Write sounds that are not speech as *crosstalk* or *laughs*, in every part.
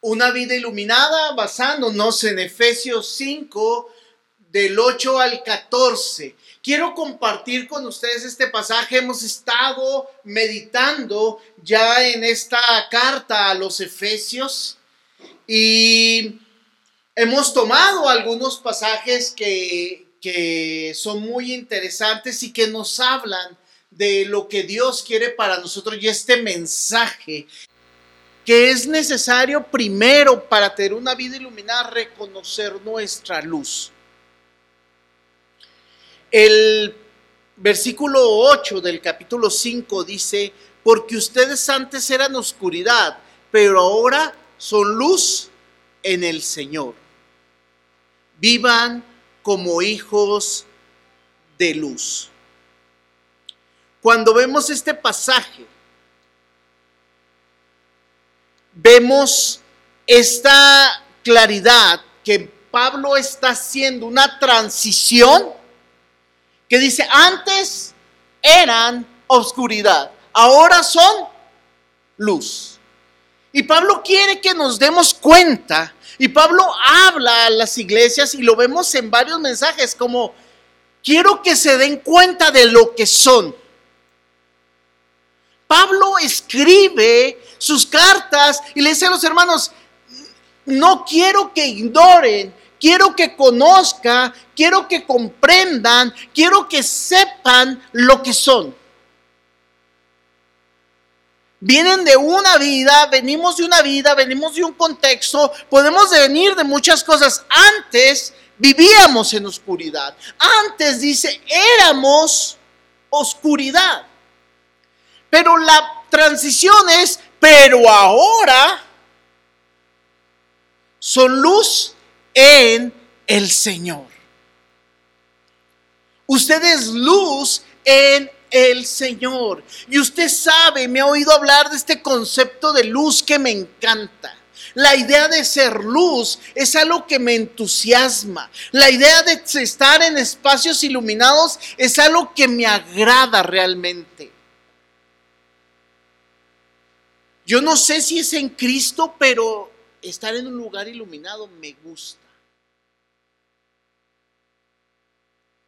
una vida iluminada basándonos en Efesios 5 del 8 al 14. Quiero compartir con ustedes este pasaje. Hemos estado meditando ya en esta carta a los Efesios y hemos tomado algunos pasajes que, que son muy interesantes y que nos hablan de lo que Dios quiere para nosotros y este mensaje que es necesario primero para tener una vida iluminada, reconocer nuestra luz. El versículo 8 del capítulo 5 dice, porque ustedes antes eran oscuridad, pero ahora son luz en el Señor. Vivan como hijos de luz. Cuando vemos este pasaje, vemos esta claridad que Pablo está haciendo una transición que dice, antes eran oscuridad, ahora son luz. Y Pablo quiere que nos demos cuenta, y Pablo habla a las iglesias y lo vemos en varios mensajes como, quiero que se den cuenta de lo que son. Pablo escribe sus cartas y le dice a los hermanos, no quiero que ignoren, quiero que conozcan, quiero que comprendan, quiero que sepan lo que son. Vienen de una vida, venimos de una vida, venimos de un contexto, podemos venir de muchas cosas. Antes vivíamos en oscuridad. Antes dice, éramos oscuridad. Pero la transición es, pero ahora son luz en el Señor. Usted es luz en el Señor. Y usted sabe, me ha oído hablar de este concepto de luz que me encanta. La idea de ser luz es algo que me entusiasma. La idea de estar en espacios iluminados es algo que me agrada realmente. Yo no sé si es en Cristo, pero estar en un lugar iluminado me gusta.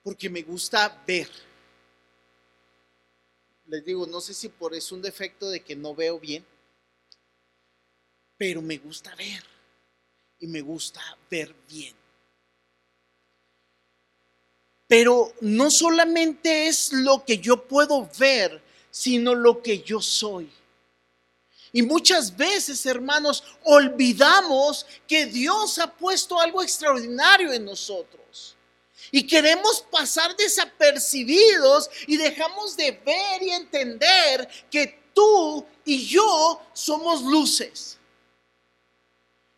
Porque me gusta ver. Les digo, no sé si por es un defecto de que no veo bien, pero me gusta ver. Y me gusta ver bien. Pero no solamente es lo que yo puedo ver, sino lo que yo soy. Y muchas veces, hermanos, olvidamos que Dios ha puesto algo extraordinario en nosotros. Y queremos pasar desapercibidos y dejamos de ver y entender que tú y yo somos luces.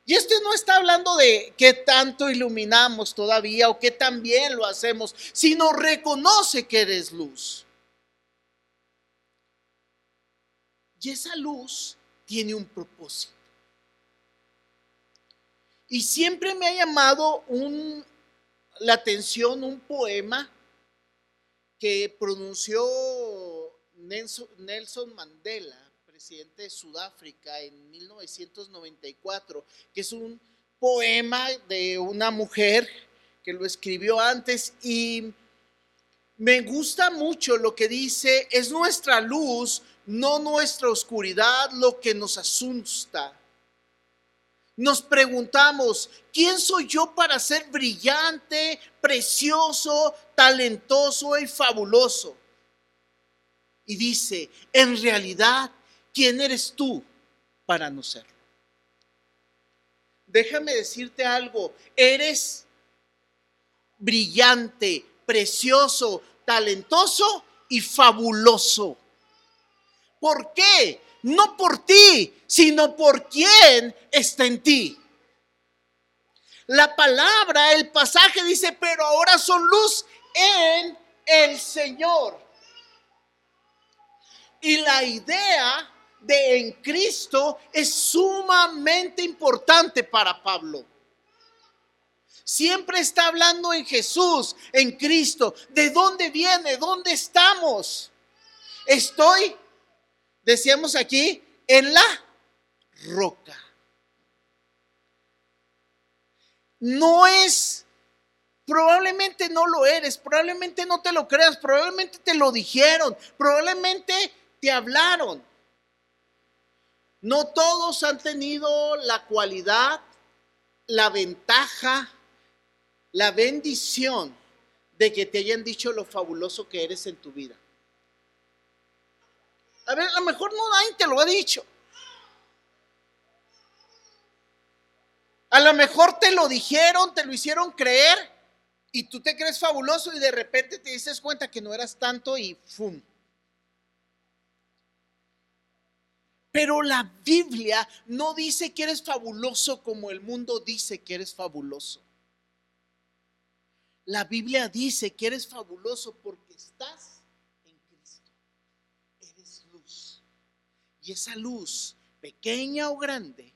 Y esto no está hablando de qué tanto iluminamos todavía o qué tan bien lo hacemos, sino reconoce que eres luz. Y esa luz tiene un propósito. Y siempre me ha llamado la atención un poema que pronunció Nelson Mandela, presidente de Sudáfrica, en 1994, que es un poema de una mujer que lo escribió antes y me gusta mucho lo que dice, es nuestra luz no nuestra oscuridad lo que nos asusta. Nos preguntamos, ¿quién soy yo para ser brillante, precioso, talentoso y fabuloso? Y dice, en realidad, ¿quién eres tú para no serlo? Déjame decirte algo, eres brillante, precioso, talentoso y fabuloso. ¿Por qué? No por ti, sino por quien está en ti. La palabra, el pasaje dice, pero ahora son luz en el Señor. Y la idea de en Cristo es sumamente importante para Pablo. Siempre está hablando en Jesús, en Cristo. ¿De dónde viene? ¿Dónde estamos? Estoy decíamos aquí, en la roca. no es, probablemente no lo eres, probablemente no te lo creas, probablemente te lo dijeron, probablemente te hablaron. No todos han tenido la cualidad, la ventaja, la bendición de que te hayan dicho lo fabuloso que eres en tu vida. A ver, a lo mejor no nadie te lo ha dicho. A lo mejor te lo dijeron, te lo hicieron creer y tú te crees fabuloso y de repente te dices cuenta que no eras tanto y ¡fum! Pero la Biblia no dice que eres fabuloso como el mundo dice que eres fabuloso. La Biblia dice que eres fabuloso porque estás en Cristo. Eres luz. Y esa luz, pequeña o grande,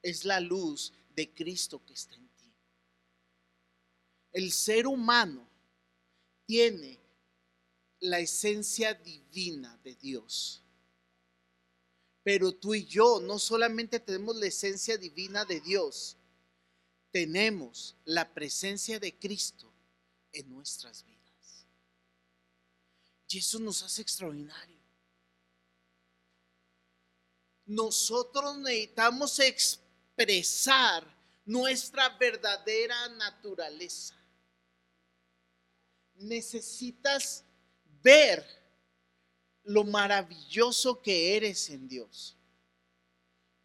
es la luz de Cristo que está en ti. El ser humano tiene la esencia divina de Dios. Pero tú y yo no solamente tenemos la esencia divina de Dios, tenemos la presencia de Cristo en nuestras vidas. Y eso nos hace extraordinario. Nosotros necesitamos expresar nuestra verdadera naturaleza. Necesitas ver lo maravilloso que eres en Dios.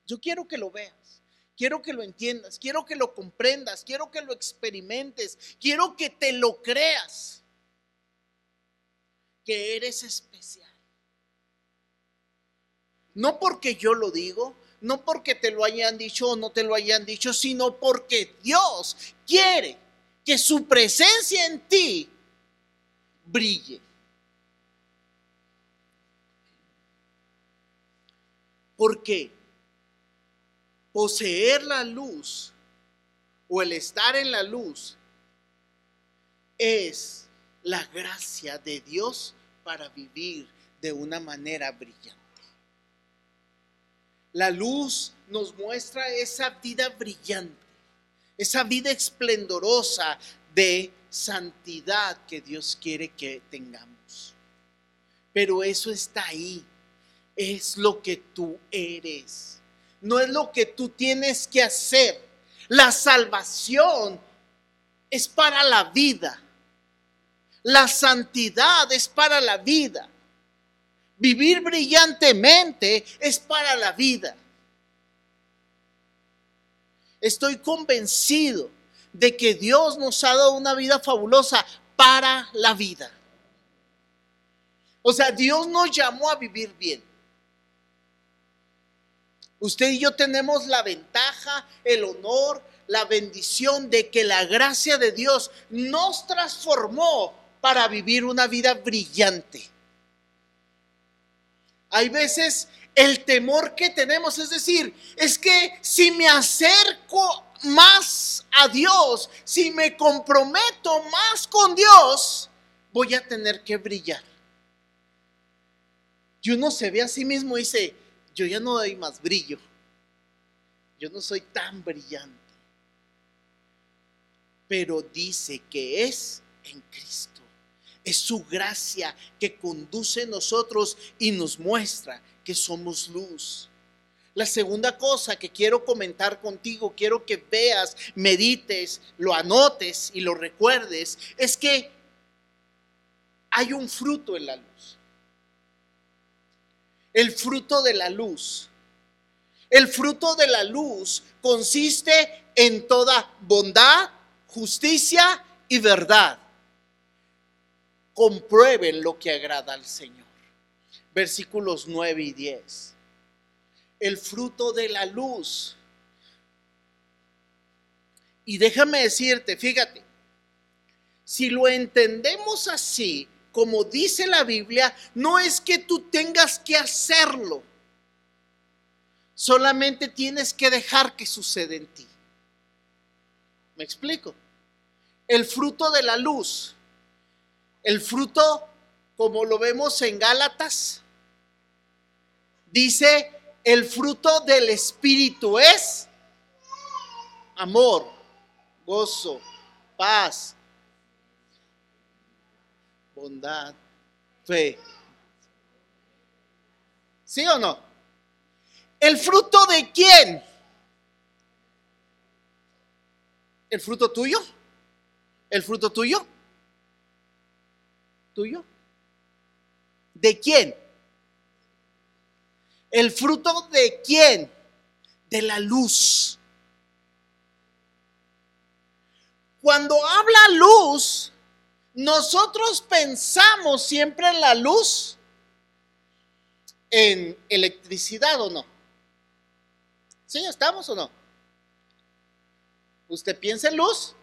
Yo quiero que lo veas, quiero que lo entiendas, quiero que lo comprendas, quiero que lo experimentes, quiero que te lo creas, que eres especial. No porque yo lo digo, no porque te lo hayan dicho o no te lo hayan dicho, sino porque Dios quiere que su presencia en ti brille. Porque poseer la luz o el estar en la luz es la gracia de Dios para vivir de una manera brillante. La luz nos muestra esa vida brillante, esa vida esplendorosa de santidad que Dios quiere que tengamos. Pero eso está ahí, es lo que tú eres, no es lo que tú tienes que hacer. La salvación es para la vida. La santidad es para la vida. Vivir brillantemente es para la vida. Estoy convencido de que Dios nos ha dado una vida fabulosa para la vida. O sea, Dios nos llamó a vivir bien. Usted y yo tenemos la ventaja, el honor, la bendición de que la gracia de Dios nos transformó para vivir una vida brillante. Hay veces el temor que tenemos, es decir, es que si me acerco más a Dios, si me comprometo más con Dios, voy a tener que brillar. Y uno se ve a sí mismo y dice, yo ya no doy más brillo, yo no soy tan brillante, pero dice que es en Cristo. Es su gracia que conduce a nosotros y nos muestra que somos luz. La segunda cosa que quiero comentar contigo, quiero que veas, medites, lo anotes y lo recuerdes, es que hay un fruto en la luz. El fruto de la luz. El fruto de la luz consiste en toda bondad, justicia y verdad comprueben lo que agrada al Señor. Versículos 9 y 10. El fruto de la luz. Y déjame decirte, fíjate, si lo entendemos así, como dice la Biblia, no es que tú tengas que hacerlo, solamente tienes que dejar que suceda en ti. ¿Me explico? El fruto de la luz el fruto, como lo vemos en Gálatas, dice, el fruto del Espíritu es amor, gozo, paz, bondad, fe. ¿Sí o no? ¿El fruto de quién? ¿El fruto tuyo? ¿El fruto tuyo? ¿Tuyo? ¿De quién? ¿El fruto de quién? De la luz. Cuando habla luz, nosotros pensamos siempre en la luz, en electricidad o no. ¿Sí estamos o no? Usted piensa en luz,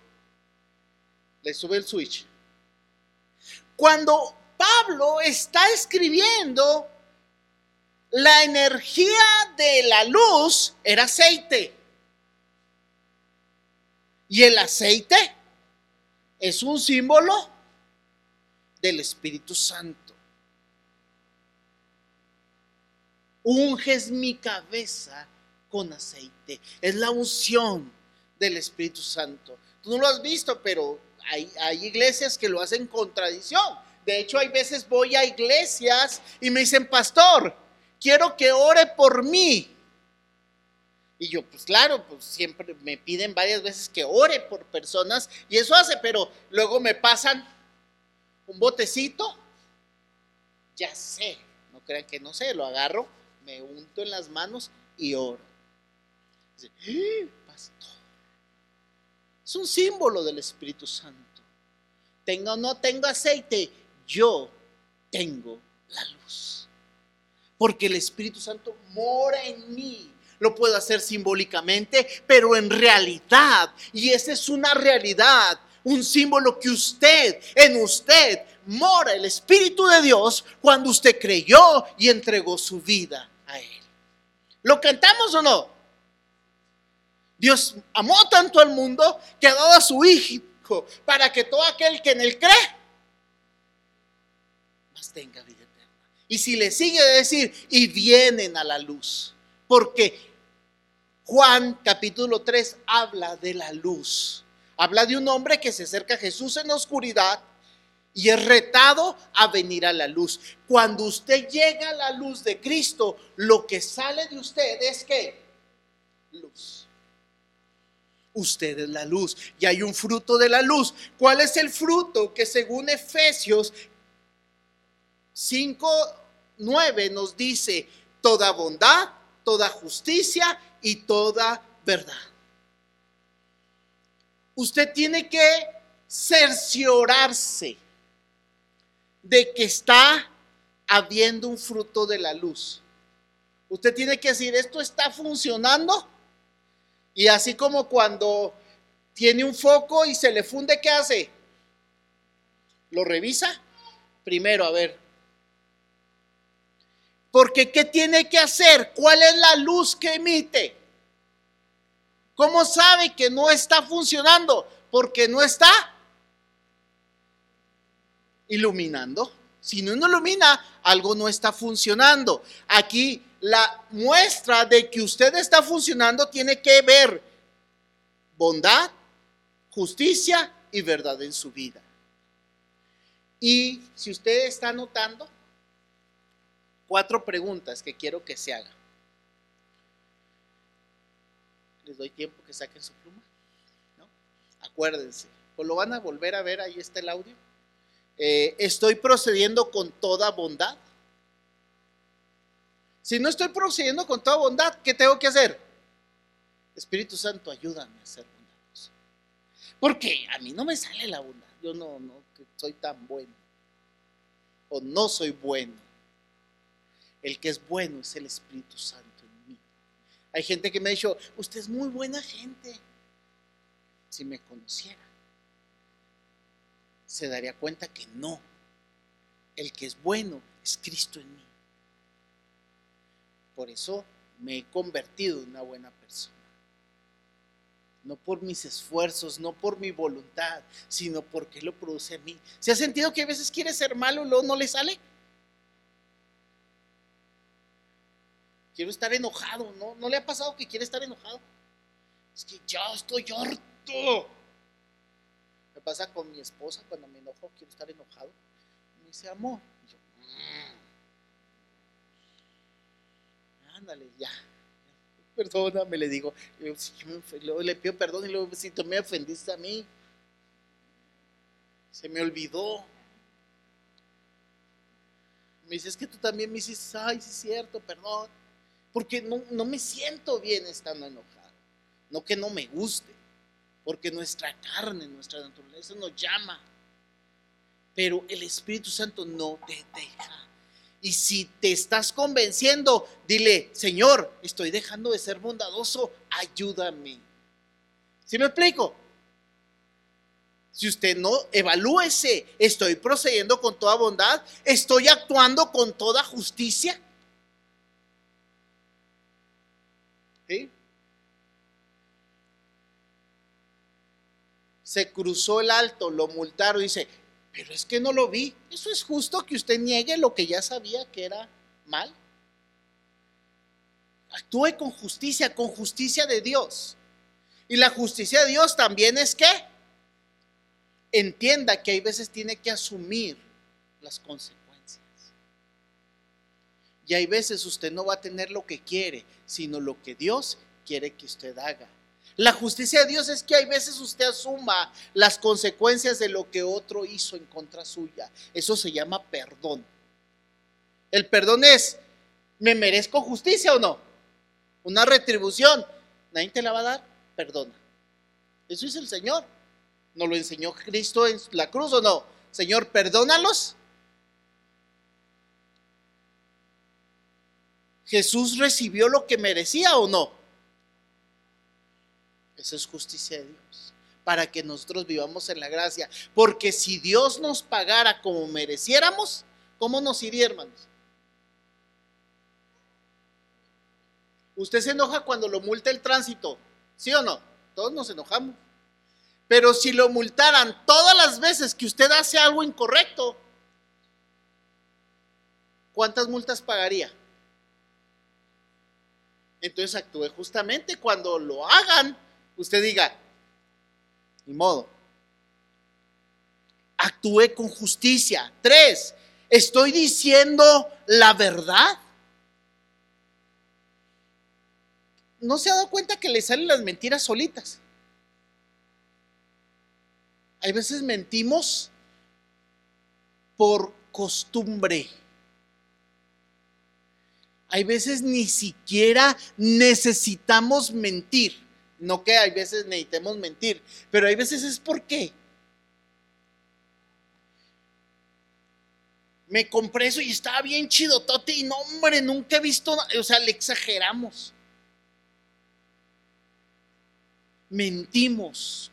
le sube el switch. Cuando Pablo está escribiendo, la energía de la luz era aceite. Y el aceite es un símbolo del Espíritu Santo. Unges mi cabeza con aceite. Es la unción del Espíritu Santo. Tú no lo has visto, pero hay, iglesias que lo hacen con tradición. De hecho, hay veces voy a iglesias y me dicen, pastor, quiero que ore por mí. Y yo, pues claro, pues siempre me piden varias veces que ore por personas y eso hace, pero luego me pasan un botecito, ya sé, no crean que no sé, lo agarro, me unto en las manos y oro. Dice, ¡Ah, pastor, es un símbolo del Espíritu Santo. Tenga o no tenga aceite, yo tengo la luz. Porque el Espíritu Santo mora en mí. Lo puedo hacer simbólicamente, pero en realidad, y esa es una realidad, un símbolo que usted, en usted, mora el Espíritu de Dios cuando usted creyó y entregó su vida a Él. ¿Lo cantamos o no? Dios amó tanto al mundo que ha dado a su Hijo para que todo aquel que en él cree, más tenga vida eterna. Y si le sigue de decir, y vienen a la luz, porque Juan capítulo 3 habla de la luz. Habla de un hombre que se acerca a Jesús en la oscuridad y es retado a venir a la luz. Cuando usted llega a la luz de Cristo, lo que sale de usted es que luz usted es la luz y hay un fruto de la luz. ¿Cuál es el fruto que según Efesios 5, 9 nos dice toda bondad, toda justicia y toda verdad? Usted tiene que cerciorarse de que está habiendo un fruto de la luz. Usted tiene que decir, ¿esto está funcionando? Y así como cuando tiene un foco y se le funde, ¿qué hace? Lo revisa primero, a ver. Porque ¿qué tiene que hacer? ¿Cuál es la luz que emite? ¿Cómo sabe que no está funcionando? Porque no está iluminando. Si no ilumina, algo no está funcionando. Aquí la muestra de que usted está funcionando tiene que ver bondad, justicia y verdad en su vida. Y si usted está notando, cuatro preguntas que quiero que se haga. Les doy tiempo que saquen su pluma. ¿no? Acuérdense, pues lo van a volver a ver, ahí está el audio. Eh, estoy procediendo con toda bondad. Si no estoy procediendo con toda bondad, ¿qué tengo que hacer? Espíritu Santo, ayúdame a ser bondadoso. Porque a mí no me sale la bondad. Yo no, no soy tan bueno. O no soy bueno. El que es bueno es el Espíritu Santo en mí. Hay gente que me ha dicho, usted es muy buena gente. Si me conociera, se daría cuenta que no. El que es bueno es Cristo en mí. Por eso me he convertido en una buena persona. No por mis esfuerzos, no por mi voluntad, sino porque lo produce a mí. ¿Se ha sentido que a veces quiere ser malo y luego no le sale? Quiero estar enojado, ¿no? ¿No le ha pasado que quiere estar enojado? Es que ya estoy harto. Me pasa con mi esposa cuando me enojo, quiero estar enojado. Me dice, amor. Y yo, "Mm". Ya. Perdóname, le digo. Le pido perdón y luego, si tú me ofendiste a mí, se me olvidó. Me dice, es que tú también me dices, ay, sí es cierto, perdón. Porque no, no me siento bien estando enojado. No que no me guste. Porque nuestra carne, nuestra naturaleza nos llama. Pero el Espíritu Santo no te deja. Y si te estás convenciendo, dile, Señor, estoy dejando de ser bondadoso, ayúdame. ¿Sí me explico? Si usted no, evalúese, estoy procediendo con toda bondad, estoy actuando con toda justicia. ¿Sí? Se cruzó el alto, lo multaron, dice, pero es que no lo vi. Eso es justo que usted niegue lo que ya sabía que era mal. Actúe con justicia, con justicia de Dios. Y la justicia de Dios también es que entienda que hay veces tiene que asumir las consecuencias. Y hay veces usted no va a tener lo que quiere, sino lo que Dios quiere que usted haga. La justicia de Dios es que hay veces usted asuma las consecuencias de lo que otro hizo en contra suya. Eso se llama perdón. El perdón es, ¿me merezco justicia o no? Una retribución. Nadie te la va a dar, perdona. Eso es el Señor. ¿Nos lo enseñó Cristo en la cruz o no? Señor, perdónalos. ¿Jesús recibió lo que merecía o no? Esa es justicia de Dios. Para que nosotros vivamos en la gracia. Porque si Dios nos pagara como mereciéramos, ¿cómo nos iría, hermanos? Usted se enoja cuando lo multa el tránsito, ¿sí o no? Todos nos enojamos. Pero si lo multaran todas las veces que usted hace algo incorrecto, ¿cuántas multas pagaría? Entonces actúe justamente cuando lo hagan, usted diga, ni modo. Actúe con justicia. Tres, estoy diciendo la verdad. ¿No se ha dado cuenta que le salen las mentiras solitas? Hay veces mentimos por costumbre. Hay veces ni siquiera necesitamos mentir. No que hay veces necesitemos mentir, pero hay veces es por qué. Me compré eso y estaba bien chido, Tote, y no, hombre, nunca he visto. O sea, le exageramos. Mentimos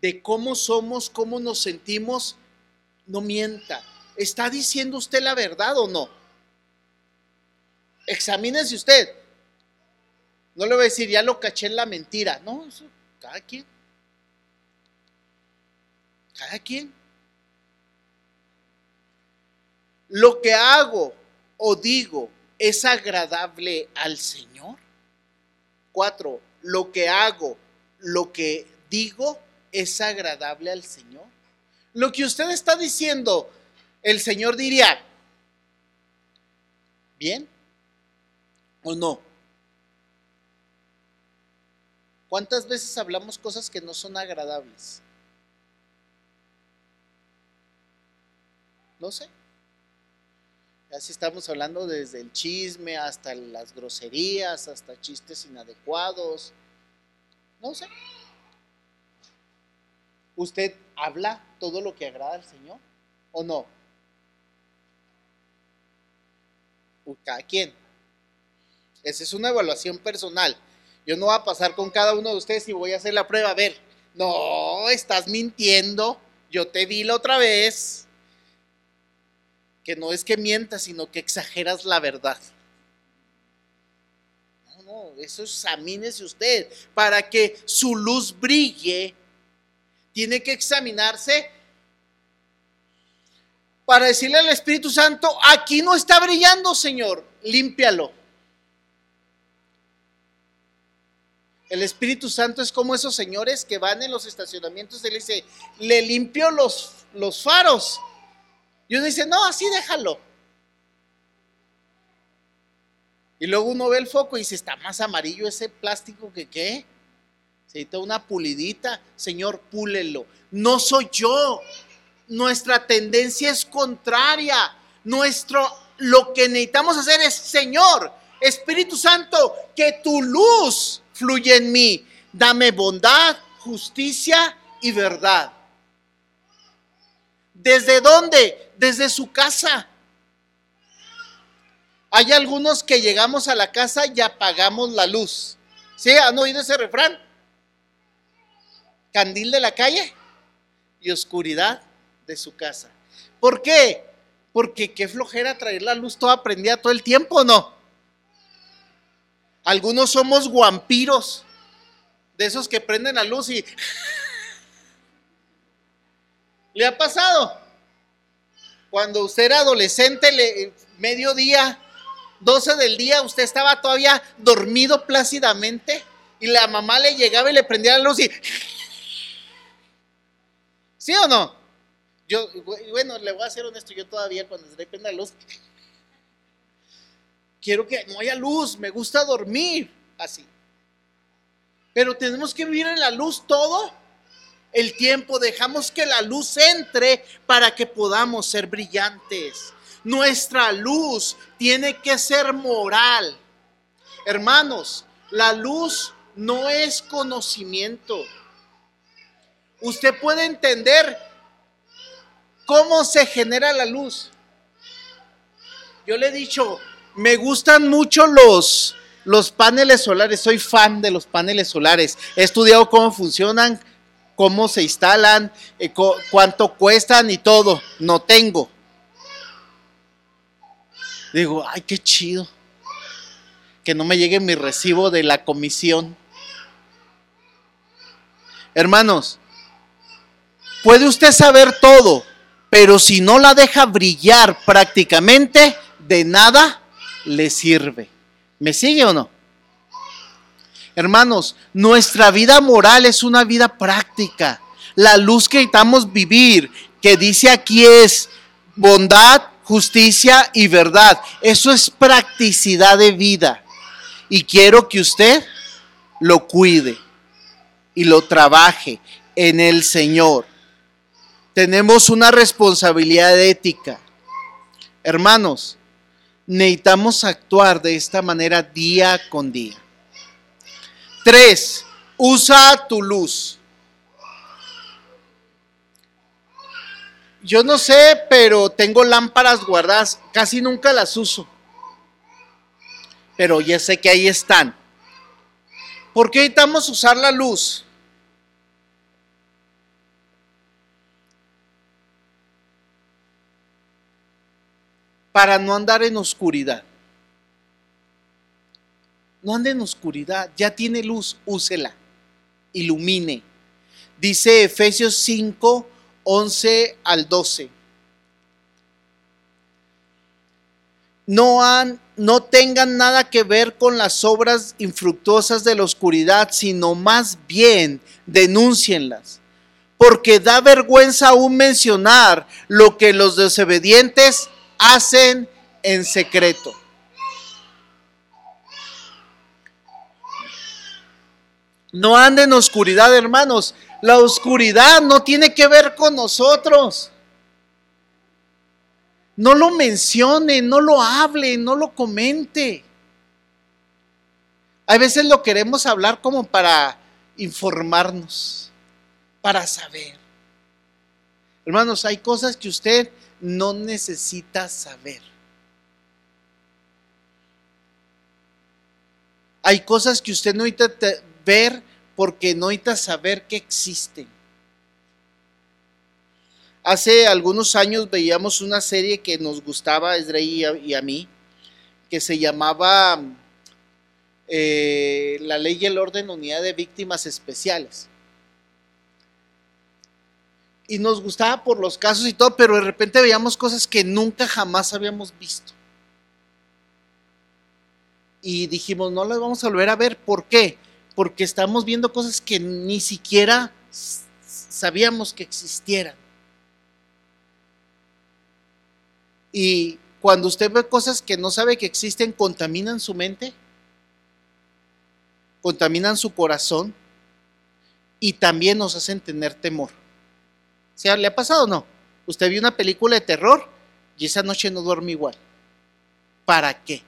de cómo somos, cómo nos sentimos, no mienta. ¿Está diciendo usted la verdad o no? Examínese usted. No le voy a decir, ya lo caché en la mentira. No, eso, cada quien. Cada quien. Lo que hago o digo es agradable al Señor. Cuatro, lo que hago, lo que digo es agradable al Señor. Lo que usted está diciendo, el Señor diría, ¿bien o no? ¿Cuántas veces hablamos cosas que no son agradables? No sé. Así estamos hablando desde el chisme hasta las groserías, hasta chistes inadecuados. No sé. ¿Usted habla todo lo que agrada al Señor o no? Cada quien. Esa es una evaluación personal. Yo no voy a pasar con cada uno de ustedes y voy a hacer la prueba. A ver, no, estás mintiendo. Yo te vi la otra vez. Que no es que mientas, sino que exageras la verdad. No, no, eso examínese usted para que su luz brille. Tiene que examinarse para decirle al Espíritu Santo, aquí no está brillando, Señor, límpialo. El Espíritu Santo es como esos señores que van en los estacionamientos y le dice, le limpio los, los faros. Y uno dice, no, así déjalo. Y luego uno ve el foco y dice, está más amarillo ese plástico que qué. Se necesita una pulidita. Señor, púlelo. No soy yo. Nuestra tendencia es contraria. Nuestro, lo que necesitamos hacer es, Señor, Espíritu Santo, que tu luz fluya en mí. Dame bondad, justicia y verdad. ¿Desde dónde? Desde su casa. Hay algunos que llegamos a la casa y apagamos la luz. ¿Sí? ¿Han oído ese refrán? Candil de la calle y oscuridad de su casa. ¿Por qué? Porque qué flojera traer la luz toda prendida todo el tiempo, ¿no? Algunos somos guampiros, de esos que prenden la luz y... ¿Le ha pasado? Cuando usted era adolescente, le, mediodía, 12 del día, usted estaba todavía dormido plácidamente y la mamá le llegaba y le prendía la luz y... ¿Sí o no? Yo, bueno, le voy a ser honesto, yo todavía cuando se le prende la luz, quiero que no haya luz, me gusta dormir así. Pero tenemos que vivir en la luz todo el tiempo, dejamos que la luz entre para que podamos ser brillantes. Nuestra luz tiene que ser moral. Hermanos, la luz no es conocimiento. Usted puede entender cómo se genera la luz. Yo le he dicho, me gustan mucho los, los paneles solares, soy fan de los paneles solares. He estudiado cómo funcionan, cómo se instalan, eh, cuánto cuestan y todo. No tengo. Digo, ay, qué chido. Que no me llegue mi recibo de la comisión. Hermanos, puede usted saber todo, pero si no la deja brillar prácticamente, de nada le sirve. ¿Me sigue o no? Hermanos, nuestra vida moral es una vida práctica. La luz que necesitamos vivir, que dice aquí es bondad, justicia y verdad. Eso es practicidad de vida. Y quiero que usted lo cuide y lo trabaje en el Señor. Tenemos una responsabilidad ética. Hermanos, necesitamos actuar de esta manera día con día. Tres, usa tu luz. Yo no sé, pero tengo lámparas guardadas, casi nunca las uso. Pero ya sé que ahí están. ¿Por qué necesitamos usar la luz? Para no andar en oscuridad. No ande en oscuridad, ya tiene luz, úsela, ilumine. Dice Efesios 5, 11 al 12. No, han, no tengan nada que ver con las obras infructuosas de la oscuridad, sino más bien denúncienlas. Porque da vergüenza aún mencionar lo que los desobedientes hacen en secreto. No anden en oscuridad, hermanos. La oscuridad no tiene que ver con nosotros. No lo mencione, no lo hable, no lo comente. A veces lo queremos hablar como para informarnos, para saber. Hermanos, hay cosas que usted no necesita saber. Hay cosas que usted no necesita ver porque no necesita saber que existen. Hace algunos años veíamos una serie que nos gustaba a Esdrey y a, mí, que se llamaba eh, La Ley y el Orden Unidad de Víctimas Especiales. Y nos gustaba por los casos y todo, pero de repente veíamos cosas que nunca jamás habíamos visto. Y dijimos, no las vamos a volver a ver. ¿Por qué? porque estamos viendo cosas que ni siquiera sabíamos que existieran. Y cuando usted ve cosas que no sabe que existen, contaminan su mente, contaminan su corazón y también nos hacen tener temor. ¿Se le ha pasado o no? Usted vio una película de terror y esa noche no duerme igual. ¿Para qué?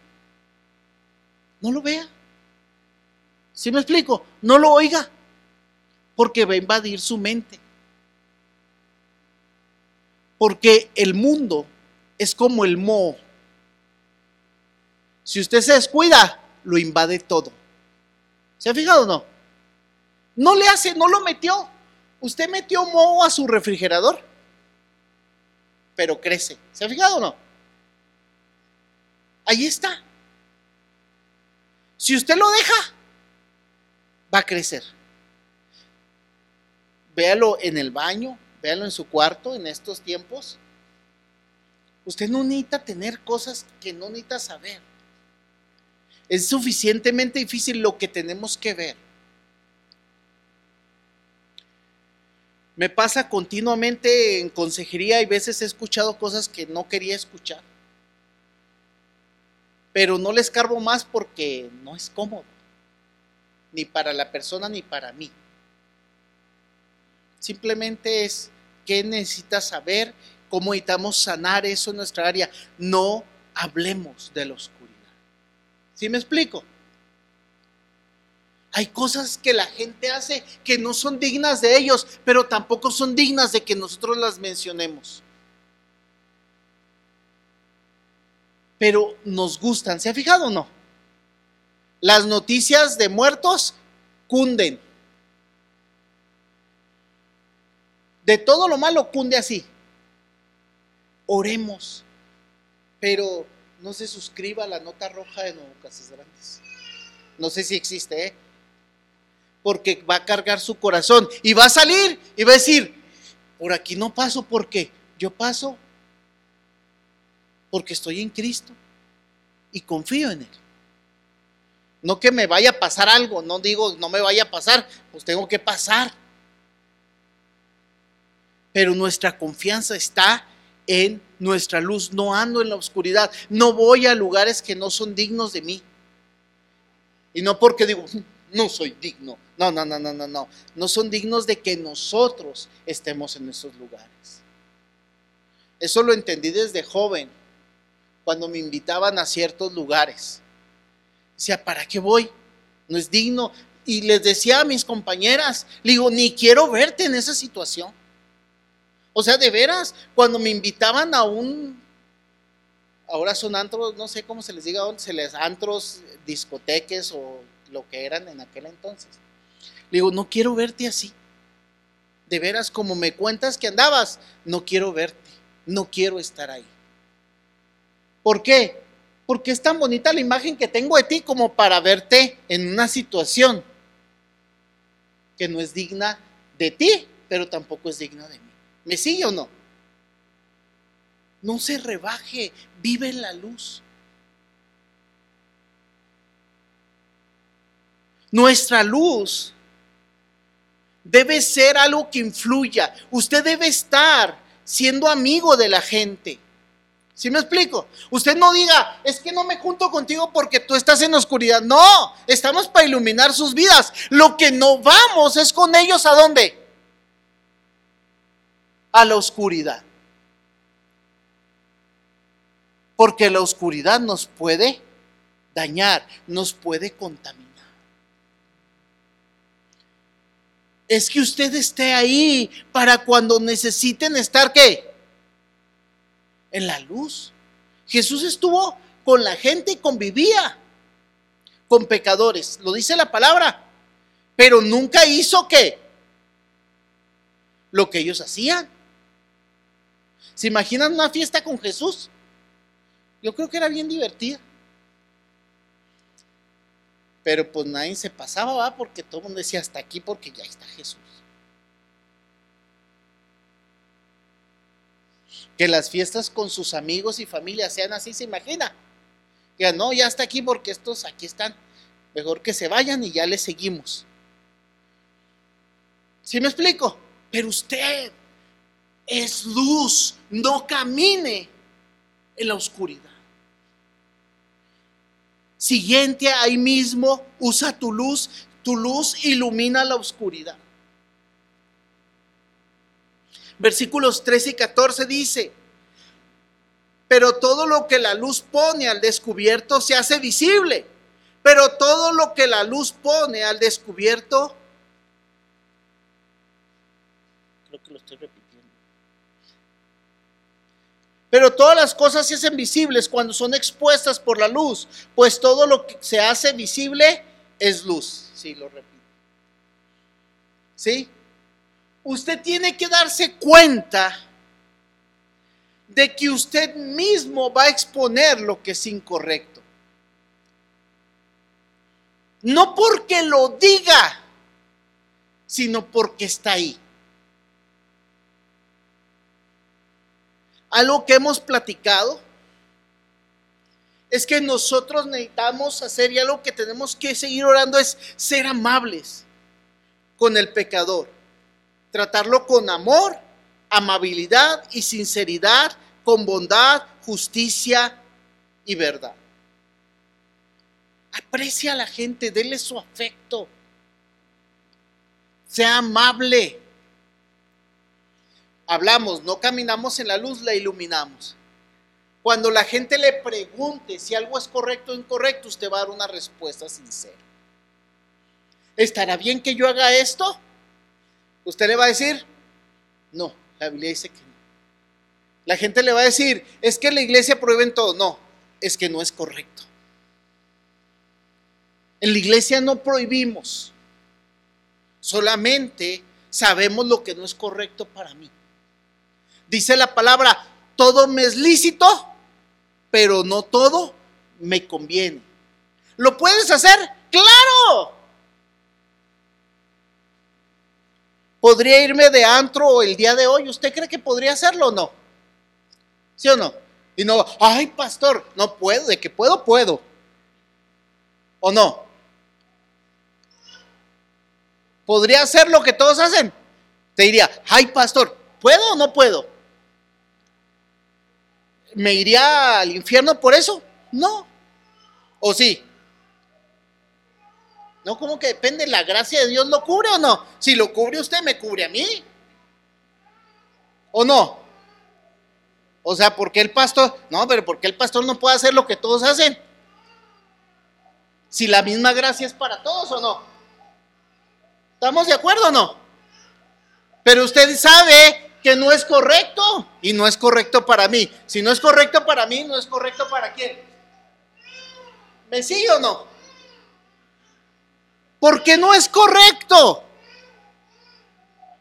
No lo vea. ¿Sí me explico? No lo oiga, porque va a invadir su mente. Porque el mundo es como el moho. Si usted se descuida, lo invade todo. ¿Se ha fijado o no? No le hace, no lo metió. Usted metió moho a su refrigerador, pero crece. ¿Se ha fijado o no? Ahí está. Si usted lo deja, va a crecer. Véalo en el baño, véalo en su cuarto en estos tiempos. Usted no necesita tener cosas que no necesita saber. Es suficientemente difícil lo que tenemos que ver. Me pasa continuamente en consejería y veces he escuchado cosas que no quería escuchar pero no les cargo más porque no es cómodo, ni para la persona ni para mí. Simplemente es que necesitas saber cómo necesitamos sanar eso en nuestra área. No hablemos de la oscuridad. ¿Sí me explico? Hay cosas que la gente hace que no son dignas de ellos, pero tampoco son dignas de que nosotros las mencionemos. pero nos gustan. ¿Se ha fijado o no? Las noticias de muertos cunden. De todo lo malo cunde así. Oremos, pero no se suscriba a la nota roja de Nuevo Casas Grandes. No sé si existe, ¿eh? Porque va a cargar su corazón y va a salir y va a decir, por aquí no paso porque yo paso porque estoy en Cristo y confío en Él. No que me vaya a pasar algo, no digo no me vaya a pasar, pues tengo que pasar. Pero nuestra confianza está en nuestra luz, no ando en la oscuridad, no voy a lugares que no son dignos de mí. Y no porque digo, no soy digno, no, no, no, no, no, no, no son dignos de que nosotros estemos en esos lugares. Eso lo entendí desde joven cuando me invitaban a ciertos lugares. Decía, ¿para qué voy? No es digno. Y les decía a mis compañeras, le digo, ni quiero verte en esa situación. O sea, de veras, cuando me invitaban a un, ahora son antros, no sé cómo se les diga, se les antros, discoteques o lo que eran en aquel entonces. Le digo, no quiero verte así. De veras, como me cuentas que andabas, no quiero verte, no quiero estar ahí. ¿Por qué? Porque es tan bonita la imagen que tengo de ti como para verte en una situación que no es digna de ti, pero tampoco es digna de mí. ¿Me sigue o no? No se rebaje, vive en la luz. Nuestra luz debe ser algo que influya. Usted debe estar siendo amigo de la gente. ¿Sí me explico? Usted no diga, es que no me junto contigo porque tú estás en oscuridad. No, estamos para iluminar sus vidas. Lo que no vamos es con ellos a dónde? A la oscuridad. Porque la oscuridad nos puede dañar, nos puede contaminar. Es que usted esté ahí para cuando necesiten estar qué? en la luz. Jesús estuvo con la gente y convivía con pecadores, lo dice la palabra, pero nunca hizo que lo que ellos hacían. ¿Se imaginan una fiesta con Jesús? Yo creo que era bien divertida. Pero pues nadie se pasaba, ¿va? Porque todo el mundo decía hasta aquí porque ya está Jesús. que las fiestas con sus amigos y familia sean así, se imagina. Ya no, ya está aquí porque estos aquí están. Mejor que se vayan y ya les seguimos. ¿Sí me explico? Pero usted es luz, no camine en la oscuridad. Siguiente ahí mismo, usa tu luz, tu luz ilumina la oscuridad. Versículos 13 y 14 dice, pero todo lo que la luz pone al descubierto se hace visible, pero todo lo que la luz pone al descubierto, creo que lo estoy repitiendo. Pero todas las cosas se hacen visibles cuando son expuestas por la luz, pues todo lo que se hace visible es luz. Sí, lo repito. ¿Sí? Usted tiene que darse cuenta de que usted mismo va a exponer lo que es incorrecto. No porque lo diga, sino porque está ahí. Algo que hemos platicado es que nosotros necesitamos hacer y algo que tenemos que seguir orando es ser amables con el pecador. Tratarlo con amor, amabilidad y sinceridad, con bondad, justicia y verdad. Aprecia a la gente, déle su afecto. Sea amable hablamos, no caminamos en la luz, la iluminamos. Cuando la gente le pregunte si algo es correcto o incorrecto, usted va a dar una respuesta sincera. ¿Estará bien que yo haga esto? Usted le va a decir, no, la Biblia dice que no. La gente le va a decir, es que la iglesia prohíbe todo. No, es que no es correcto. En la iglesia no prohibimos, solamente sabemos lo que no es correcto para mí. Dice la palabra, todo me es lícito, pero no todo me conviene. ¿Lo puedes hacer? Claro. ¿Podría irme de antro el día de hoy? ¿Usted cree que podría hacerlo o no? ¿Sí o no? Y no, ay pastor, no puedo, de que puedo, puedo. ¿O no? ¿Podría hacer lo que todos hacen? Te diría, ay pastor, ¿puedo o no puedo? ¿Me iría al infierno por eso? No. ¿O sí? No, como que depende, la gracia de Dios lo cubre o no. Si lo cubre usted, me cubre a mí. ¿O no? O sea, ¿por qué el pastor? No, pero ¿por qué el pastor no puede hacer lo que todos hacen? Si la misma gracia es para todos o no. ¿Estamos de acuerdo o no? Pero usted sabe que no es correcto y no es correcto para mí. Si no es correcto para mí, no es correcto para quién. ¿Me sigue o no? Porque no es correcto.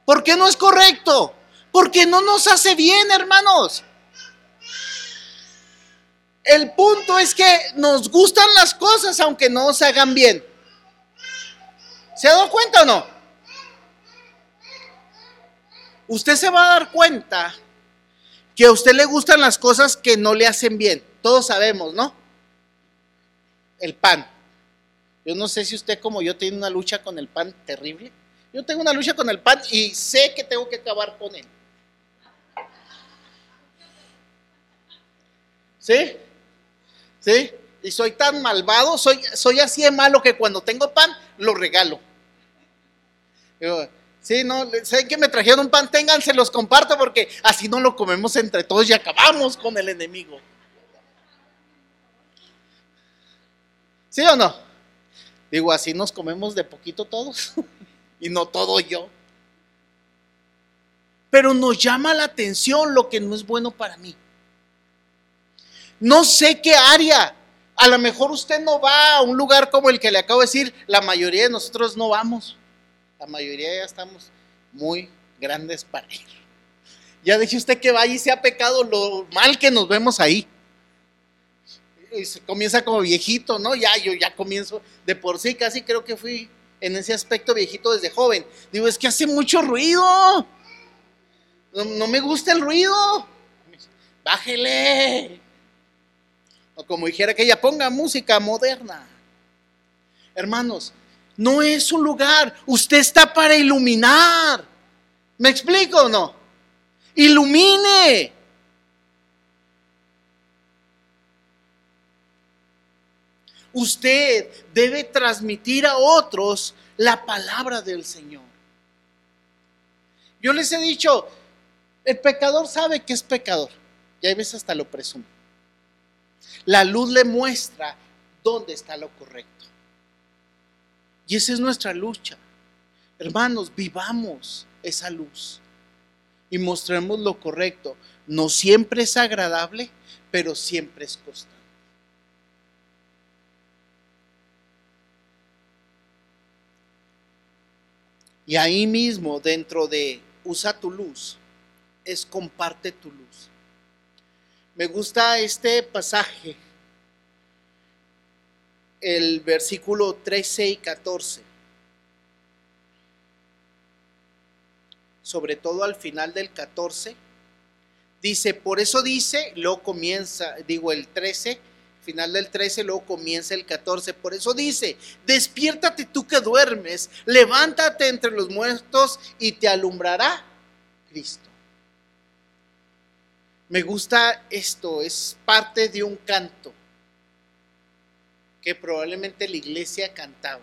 ¿Por qué no es correcto? Porque no nos hace bien, hermanos. El punto es que nos gustan las cosas aunque no se hagan bien. ¿Se ha dado cuenta o no? Usted se va a dar cuenta que a usted le gustan las cosas que no le hacen bien. Todos sabemos, ¿no? El pan. Yo no sé si usted como yo tiene una lucha con el pan terrible. Yo tengo una lucha con el pan y sé que tengo que acabar con él. ¿Sí? ¿Sí? Y soy tan malvado, soy, soy así de malo que cuando tengo pan lo regalo. Sí, no, sé que me trajeron un pan, se los comparto porque así no lo comemos entre todos y acabamos con el enemigo. ¿Sí o no? Digo, así nos comemos de poquito todos *laughs* y no todo yo. Pero nos llama la atención lo que no es bueno para mí. No sé qué área. A lo mejor usted no va a un lugar como el que le acabo de decir, la mayoría de nosotros no vamos. La mayoría ya estamos muy grandes para ir. Ya dije usted que vaya y sea pecado lo mal que nos vemos ahí. Y se comienza como viejito, ¿no? Ya, yo ya comienzo de por sí, casi creo que fui en ese aspecto viejito desde joven. Digo, es que hace mucho ruido. No, no me gusta el ruido. Bájele. O como dijera que ella ponga música moderna. Hermanos, no es un lugar, usted está para iluminar. ¿Me explico o no? Ilumine. Usted debe transmitir a otros la palabra del Señor. Yo les he dicho, el pecador sabe que es pecador. Y hay veces hasta lo presume. La luz le muestra dónde está lo correcto. Y esa es nuestra lucha. Hermanos, vivamos esa luz y mostremos lo correcto. No siempre es agradable, pero siempre es constante. Y ahí mismo, dentro de usa tu luz, es comparte tu luz. Me gusta este pasaje, el versículo 13 y 14. Sobre todo al final del 14. Dice, por eso dice, luego comienza, digo el 13, final del 13, luego comienza el 14. Por eso dice, despiértate tú que duermes, levántate entre los muertos y te alumbrará Cristo. Me gusta esto, es parte de un canto que probablemente la iglesia cantaba.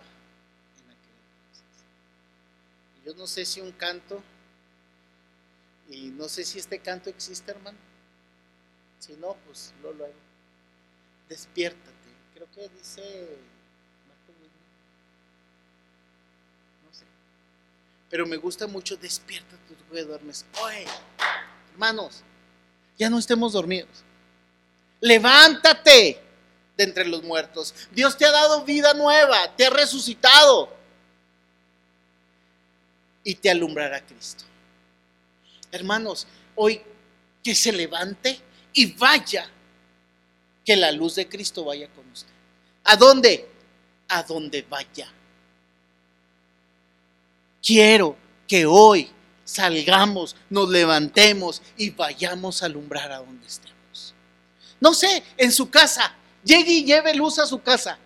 Yo no sé si un canto, y no sé si este canto existe, hermano. Si no, pues lo luego despiértate. Creo que dice No sé. Pero me gusta mucho, despiértate tú que duermes. Oye, hermanos, ya no estemos dormidos. Levántate de entre los muertos. Dios te ha dado vida nueva, te ha resucitado y te alumbrará Cristo. Hermanos, hoy que se levante y vaya que la luz de Cristo vaya con usted. ¿A dónde? A donde vaya. Quiero que hoy salgamos, nos levantemos y vayamos a alumbrar a donde estemos. No sé, en su casa, llegue y lleve luz a su casa.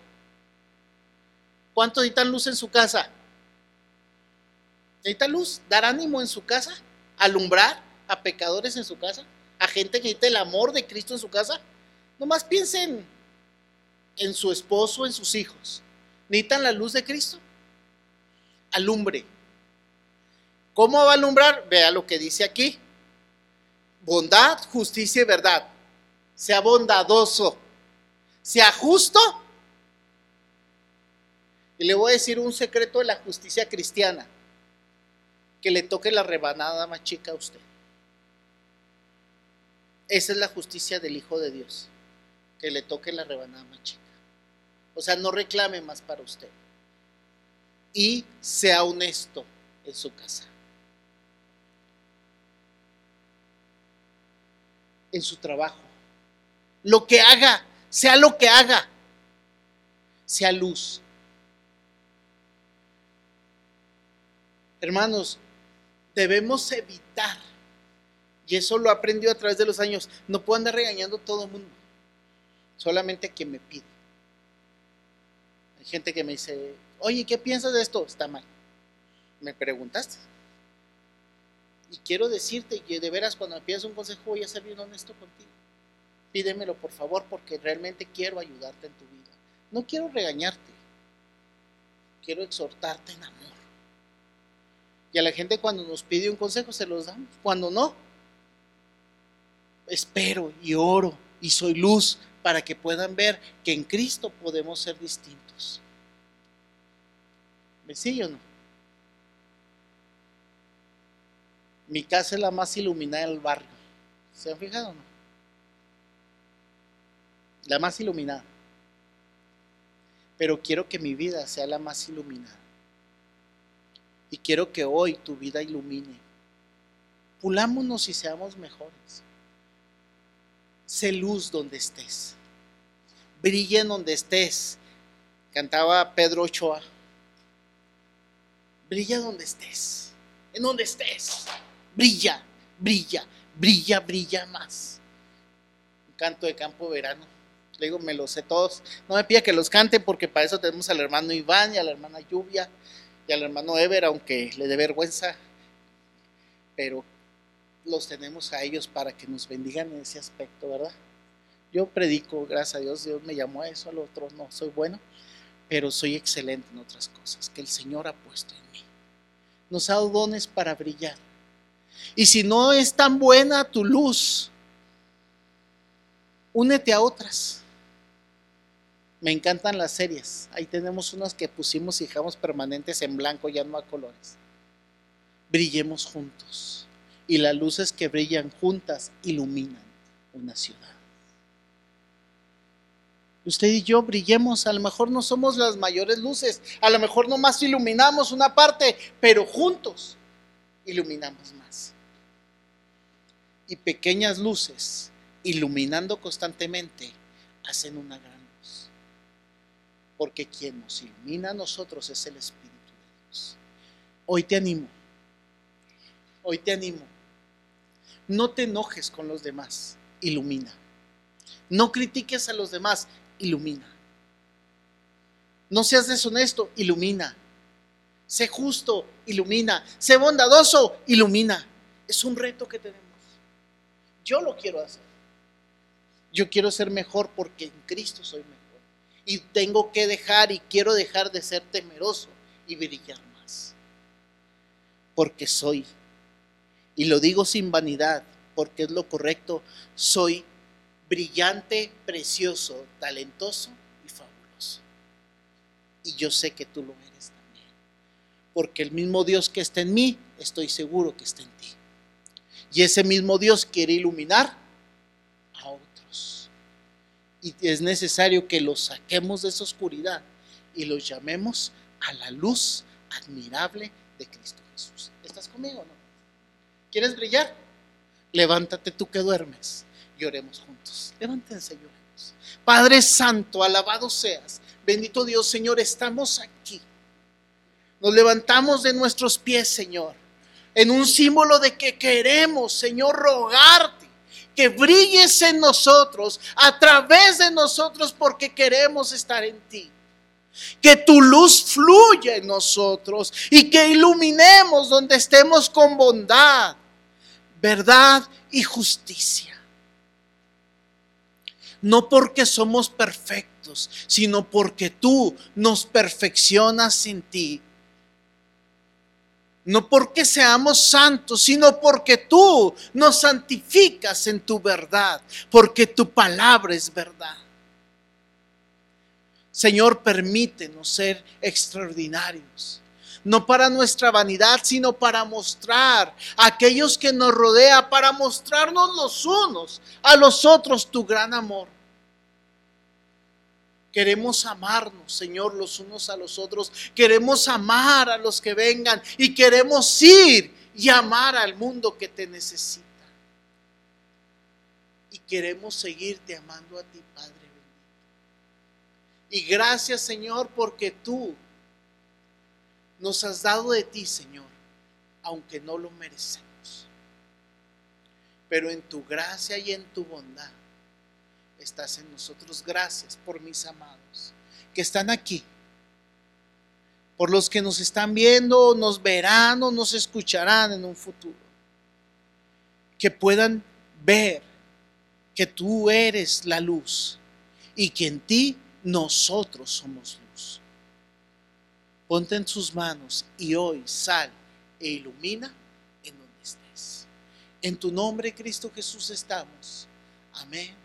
¿Cuánto necesitan luz en su casa? ¿Necesita luz? ¿Dar ánimo en su casa? ¿Alumbrar a pecadores en su casa? ¿A gente que necesita el amor de Cristo en su casa? Nomás piensen en su esposo, en sus hijos. ¿Necesitan la luz de Cristo? Alumbre. ¿Cómo va a alumbrar? Vea lo que dice aquí. Bondad, justicia y verdad. Sea bondadoso. Sea justo. Y le voy a decir un secreto de la justicia cristiana. Que le toque la rebanada más chica a usted. Esa es la justicia del Hijo de Dios que le toque la rebanada más chica. O sea, no reclame más para usted. Y sea honesto en su casa. En su trabajo. Lo que haga, sea lo que haga, sea luz. Hermanos, debemos evitar, y eso lo aprendió a través de los años, no puedo andar regañando a todo el mundo solamente que me pide. Hay gente que me dice, oye, ¿qué piensas de esto? Está mal. Me preguntaste. Y quiero decirte que de veras cuando me pides un consejo voy a ser bien honesto contigo. Pídemelo por favor porque realmente quiero ayudarte en tu vida. No quiero regañarte. Quiero exhortarte en amor. Y a la gente cuando nos pide un consejo se los damos. Cuando no, espero y oro y soy luz para que puedan ver que en Cristo podemos ser distintos. ¿Me sigue o no? Mi casa es la más iluminada del barrio. ¿Se han fijado o no? La más iluminada. Pero quiero que mi vida sea la más iluminada. Y quiero que hoy tu vida ilumine. Pulámonos y seamos mejores. Sé luz donde estés. Brilla en donde estés. Cantaba Pedro Ochoa. Brilla donde estés. En donde estés. Brilla, brilla, brilla, brilla más. Un canto de campo verano. Le digo, me los sé todos. No me pida que los cante porque para eso tenemos al hermano Iván y a la hermana Lluvia y al hermano Ever, aunque le dé vergüenza. Pero los tenemos a ellos para que nos bendigan en ese aspecto, ¿verdad? Yo predico, gracias a Dios, Dios me llamó a eso, al otro no soy bueno, pero soy excelente en otras cosas que el Señor ha puesto en mí. Nos ha dado dones para brillar. Y si no es tan buena tu luz, únete a otras. Me encantan las series. Ahí tenemos unas que pusimos y dejamos permanentes en blanco, ya no a colores. Brillemos juntos. Y las luces que brillan juntas iluminan una ciudad. Usted y yo brillemos, a lo mejor no somos las mayores luces, a lo mejor no más iluminamos una parte, pero juntos iluminamos más. Y pequeñas luces, iluminando constantemente, hacen una gran. Porque quien nos ilumina a nosotros es el Espíritu de Dios. Hoy te animo, hoy te animo. No te enojes con los demás, ilumina. No critiques a los demás, ilumina. No seas deshonesto, ilumina. Sé justo, ilumina. Sé bondadoso, ilumina. Es un reto que tenemos. Yo lo quiero hacer. Yo quiero ser mejor porque en Cristo soy mejor. Y tengo que dejar y quiero dejar de ser temeroso y brillar más. Porque soy, y lo digo sin vanidad, porque es lo correcto, soy brillante, precioso, talentoso y fabuloso. Y yo sé que tú lo eres también. Porque el mismo Dios que está en mí, estoy seguro que está en ti. Y ese mismo Dios quiere iluminar. Y es necesario que los saquemos de esa oscuridad y los llamemos a la luz admirable de Cristo Jesús. ¿Estás conmigo no? ¿Quieres brillar? Levántate tú que duermes y oremos juntos. Levántense y oremos. Padre Santo, alabado seas. Bendito Dios, Señor, estamos aquí. Nos levantamos de nuestros pies, Señor, en un símbolo de que queremos, Señor, rogarte que brilles en nosotros, a través de nosotros, porque queremos estar en ti. Que tu luz fluya en nosotros y que iluminemos donde estemos con bondad, verdad y justicia no porque somos perfectos, sino porque tú nos perfeccionas en ti. No porque seamos santos, sino porque tú nos santificas en tu verdad, porque tu palabra es verdad. Señor, permítenos ser extraordinarios, no para nuestra vanidad, sino para mostrar a aquellos que nos rodean, para mostrarnos los unos a los otros tu gran amor. Queremos amarnos, Señor, los unos a los otros. Queremos amar a los que vengan y queremos ir y amar al mundo que te necesita. Y queremos seguirte amando a ti, Padre bendito. Y gracias, Señor, porque tú nos has dado de ti, Señor, aunque no lo merecemos. Pero en tu gracia y en tu bondad estás en nosotros. Gracias por mis amados que están aquí. Por los que nos están viendo, nos verán o nos escucharán en un futuro. Que puedan ver que tú eres la luz y que en ti nosotros somos luz. Ponte en sus manos y hoy sal e ilumina en donde estés. En tu nombre, Cristo Jesús, estamos. Amén